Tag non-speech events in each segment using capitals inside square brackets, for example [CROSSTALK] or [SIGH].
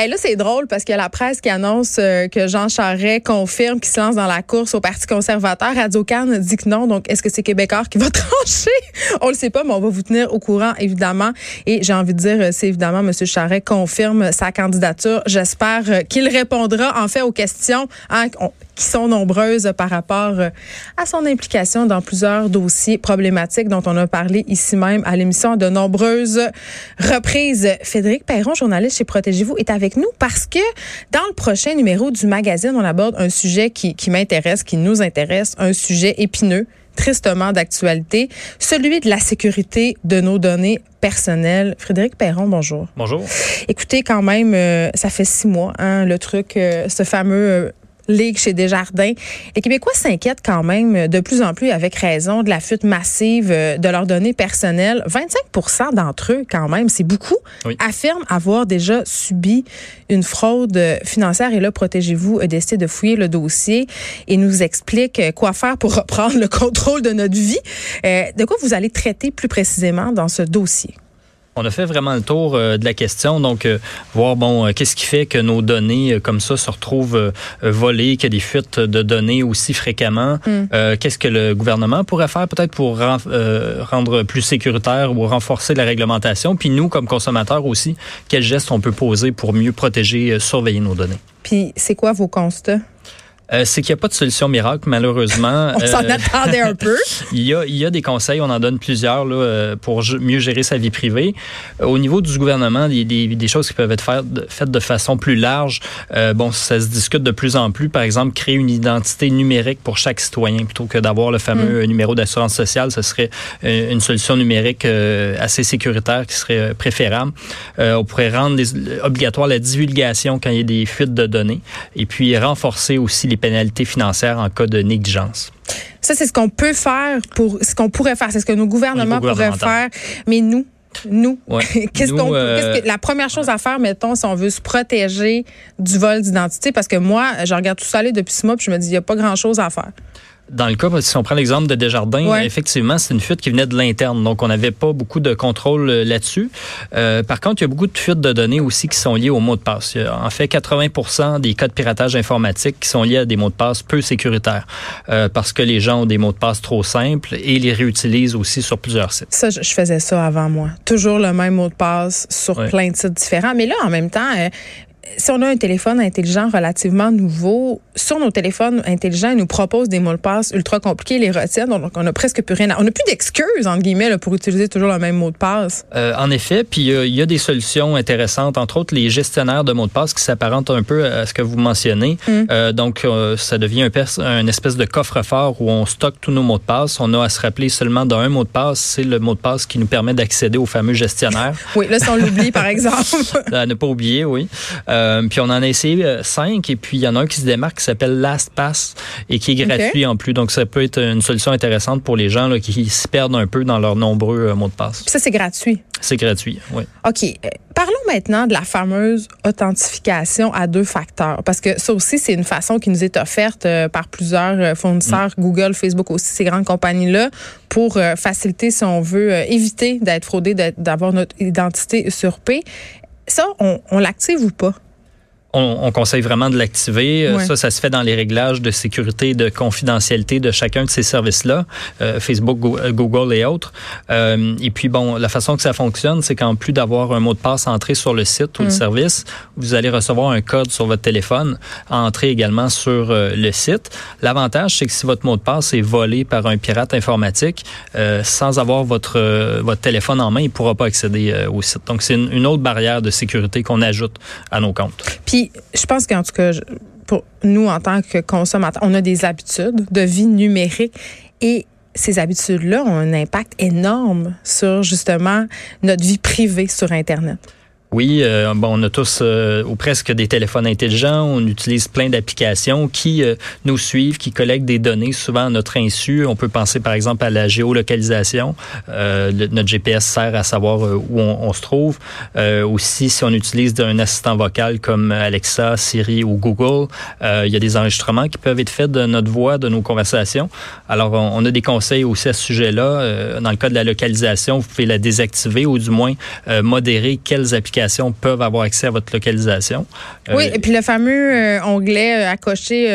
Hey, là, c'est drôle parce que la presse qui annonce euh, que Jean Charest confirme qu'il se lance dans la course au Parti conservateur. Radio Cannes dit que non. Donc, est-ce que c'est Québécois qui va [LAUGHS] trancher? On le sait pas, mais on va vous tenir au courant, évidemment. Et j'ai envie de dire, euh, c'est évidemment M. Charest confirme sa candidature. J'espère euh, qu'il répondra, en fait, aux questions hein, qui sont nombreuses par rapport euh, à son implication dans plusieurs dossiers problématiques dont on a parlé ici même à l'émission de nombreuses reprises. Frédéric Perron, journaliste chez Protégez-vous, est avec nous parce que dans le prochain numéro du magazine, on aborde un sujet qui, qui m'intéresse, qui nous intéresse, un sujet épineux tristement d'actualité, celui de la sécurité de nos données personnelles. Frédéric Perron, bonjour. Bonjour. Écoutez, quand même, euh, ça fait six mois, hein, le truc, euh, ce fameux euh, Ligue chez Desjardins. Les Québécois s'inquiètent quand même euh, de plus en plus, avec raison, de la fuite massive euh, de leurs données personnelles. 25% d'entre eux, quand même, c'est beaucoup, Oui. affirment avoir déjà subi une fraude euh, financière. Et là, Protégez-vous a décidé de fouiller le dossier et nous explique euh, quoi faire pour [LAUGHS] reprendre le contrôle de notre vie. Euh, de quoi vous allez traiter plus précisément dans ce dossier? On a fait vraiment le tour euh, de la question, donc euh, voir bon euh, qu'est-ce qui fait que nos données comme ça se retrouvent volées, qu'il y a des fuites de données aussi fréquemment. Euh, qu'est-ce que le gouvernement pourrait faire peut-être pour ren- rendre plus sécuritaire ou renforcer la réglementation, puis nous comme consommateurs aussi, quels gestes on peut poser pour mieux protéger, surveiller nos données? Puis, c'est quoi vos constats? Euh, c'est qu'il n'y a pas de solution miracle malheureusement. [LAUGHS] On s'en Euh, attendait un peu. [LAUGHS] Il y, a, il y a des conseils, on en donne plusieurs là, euh, pour mieux gérer sa vie privée. Au niveau du gouvernement, il y a des, des choses qui peuvent être faites de, faites de façon plus large. Euh, bon, ça se discute de plus en plus. Par exemple, créer une identité numérique pour chaque citoyen plutôt que d'avoir le fameux euh, numéro d'assurance sociale. Ce serait une solution numérique euh, assez sécuritaire qui serait préférable. Euh, on pourrait rendre les- obligatoire la divulgation quand il y a des fuites de données et puis renforcer aussi les pénalités financières en cas de négligence. Ça, c'est ce qu'on peut faire pour ce qu'on pourrait faire. C'est ce que nos gouvernements pourraient faire. Mais nous, nous, Ouais. [LAUGHS] qu'est-ce qu'on euh, qu'est-ce que la première chose à faire, mettons, si on veut se protéger du vol d'identité, parce que moi, je regarde tout ça aller depuis six mois, puis je me dis, il n'y a pas grand-chose à faire. Dans le cas, si on prend l'exemple de Desjardins, Ouais. effectivement, c'est une fuite qui venait de l'interne. Donc, on n'avait pas beaucoup de contrôle euh, là-dessus. Euh, par contre, il y a beaucoup de fuites de données aussi qui sont liées au mot de passe. Il y a, en fait, 80% des cas de piratage informatique qui sont liés à des mots de passe peu sécuritaires euh, parce que les gens ont des mots de passe trop simples et les réutilisent aussi sur plusieurs sites. Ça, je, faisais ça avant moi. Toujours le même mot de passe sur Ouais. plein de sites différents. Mais là, en même temps, euh, si on a un téléphone intelligent relativement nouveau, sur nos téléphones intelligents, ils nous proposent des mots de passe ultra compliqués, ils les retiennent, donc on n'a presque plus rien à... On n'a plus d'excuses, entre guillemets, là, pour utiliser toujours le même mot de passe. Euh, en effet, puis euh, il y a des solutions intéressantes, entre autres les gestionnaires de mots de passe qui s'apparentent un peu à ce que vous mentionnez. Euh, donc, ça devient un, pers- un espèce de coffre-fort où on stocke tous nos mots de passe. On a à se rappeler seulement d'un mot de passe. C'est le mot de passe qui nous permet d'accéder au fameux gestionnaire. Oui, là, si on l'oublie, par [LAUGHS] exemple. à ne pas oublier, oui. Euh, puis on en a essayé euh, cinq, et puis il y en a un qui se démarque qui s'appelle LastPass et qui est gratuit en plus. Donc, ça peut être une solution intéressante pour les gens là, qui se perdent un peu dans leurs nombreux euh, mots de passe. Puis ça, c'est gratuit. C'est gratuit, oui. OK. Parlons maintenant de la fameuse authentification à deux facteurs. Parce que ça aussi, c'est une façon qui nous est offerte par plusieurs fournisseurs, Google, Facebook aussi, ces grandes compagnies-là, pour faciliter, si on veut, éviter d'être fraudé, d'avoir notre identité usurpée. Ça, on, on l'active ou pas? On, on conseille vraiment de l'activer. Euh, Ouais. Ça, ça se fait dans les réglages de sécurité et de confidentialité de chacun de ces services-là, euh, Facebook, euh, Google et autres. Euh, et puis, bon, la façon que ça fonctionne, c'est qu'en plus d'avoir un mot de passe entré sur le site ou le service, vous allez recevoir un code sur votre téléphone, entré également sur euh, le site. L'avantage, c'est que si votre mot de passe est volé par un pirate informatique, euh, sans avoir votre, votre téléphone en main, il ne pourra pas accéder au site. Donc, c'est une, une autre barrière de sécurité qu'on ajoute à nos comptes. Puis, je pense qu'en tout cas, pour nous, en tant que consommateurs, on a des habitudes de vie numérique et ces habitudes-là ont un impact énorme sur justement notre vie privée sur Internet. Oui, euh, bon, on a tous euh, ou presque des téléphones intelligents. On utilise plein d'applications qui euh, nous suivent, qui collectent des données souvent à notre insu. On peut penser par exemple à la géolocalisation. notre GPS sert à savoir où on, se trouve. aussi, si on utilise un assistant vocal comme Alexa, Siri ou Google, il y a des enregistrements qui peuvent être faits de notre voix, de nos conversations. Alors, on, on a des conseils aussi à ce sujet-là. dans le cas de la localisation, vous pouvez la désactiver ou du moins modérer quelles applications peuvent avoir accès à votre localisation. Euh, oui, et puis le fameux euh, onglet euh, à cocher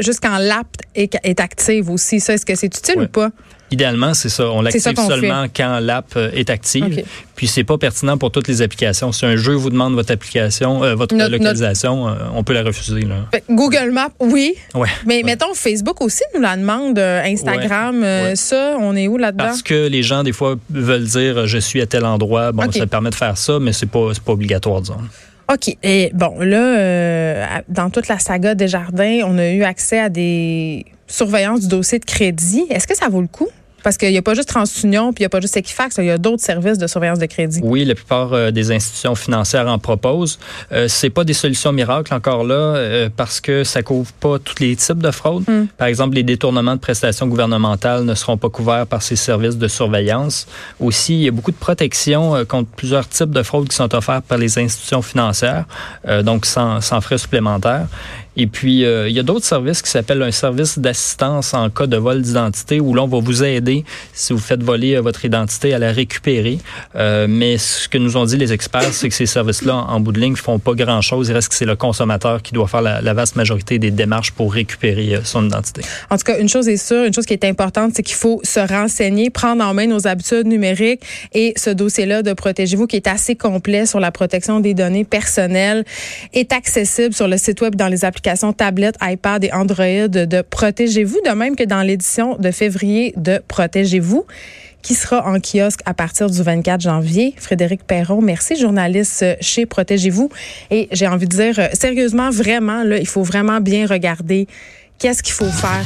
juste quand l'app est, active aussi. Ça, est-ce que c'est utile ou pas? Idéalement, c'est ça. On l'active seulement quand l'app est active. Puis c'est pas pertinent pour toutes les applications. Si un jeu vous demande votre application, votre localisation, on peut la refuser. Google Maps, oui. Ouais. Mais mettons Facebook aussi nous la demande. Instagram, ça, on est où là-dedans? Parce que les gens des fois veulent dire je suis à tel endroit. Bon, ça permet de faire ça, mais c'est pas pas obligatoire disons. OK. Et bon, là, euh, dans toute la saga des jardins, on a eu accès à des surveillances du dossier de crédit. Est-ce que ça vaut le coup? Parce qu'il n'y a pas juste TransUnion, puis il n'y a pas juste Equifax, il y a d'autres services de surveillance de crédit. Oui, la plupart euh, des institutions financières en proposent. Euh, c'est pas des solutions miracles encore là, euh, parce que ça couvre pas tous les types de fraudes. Hmm. Par exemple, les détournements de prestations gouvernementales ne seront pas couverts par ces services de surveillance. Aussi, il y a beaucoup de protections euh, contre plusieurs types de fraudes qui sont offertes par les institutions financières, donc sans, sans frais supplémentaires. Et puis, euh, il y a d'autres services qui s'appellent un service d'assistance en cas de vol d'identité où l'on va vous aider si vous faites voler euh, votre identité à la récupérer. Euh, mais ce que nous ont dit les experts, c'est que ces services-là, en, bout de ligne, font pas grand-chose. Il reste que c'est le consommateur qui doit faire la, vaste majorité des démarches pour récupérer son identité. En tout cas, une chose est sûre, une chose qui est importante, c'est qu'il faut se renseigner, prendre en main nos habitudes numériques et ce dossier-là de Protégez-vous qui est assez complet sur la protection des données personnelles est accessible sur le site web dans les applications tablette, iPad et Android de Protégez-vous, de même que dans l'édition de février de Protégez-vous qui sera en kiosque à partir du 24 janvier. Frédéric Perron, merci, journaliste chez Protégez-vous. Et j'ai envie de dire, sérieusement, vraiment, là, il faut vraiment bien regarder qu'est-ce qu'il faut faire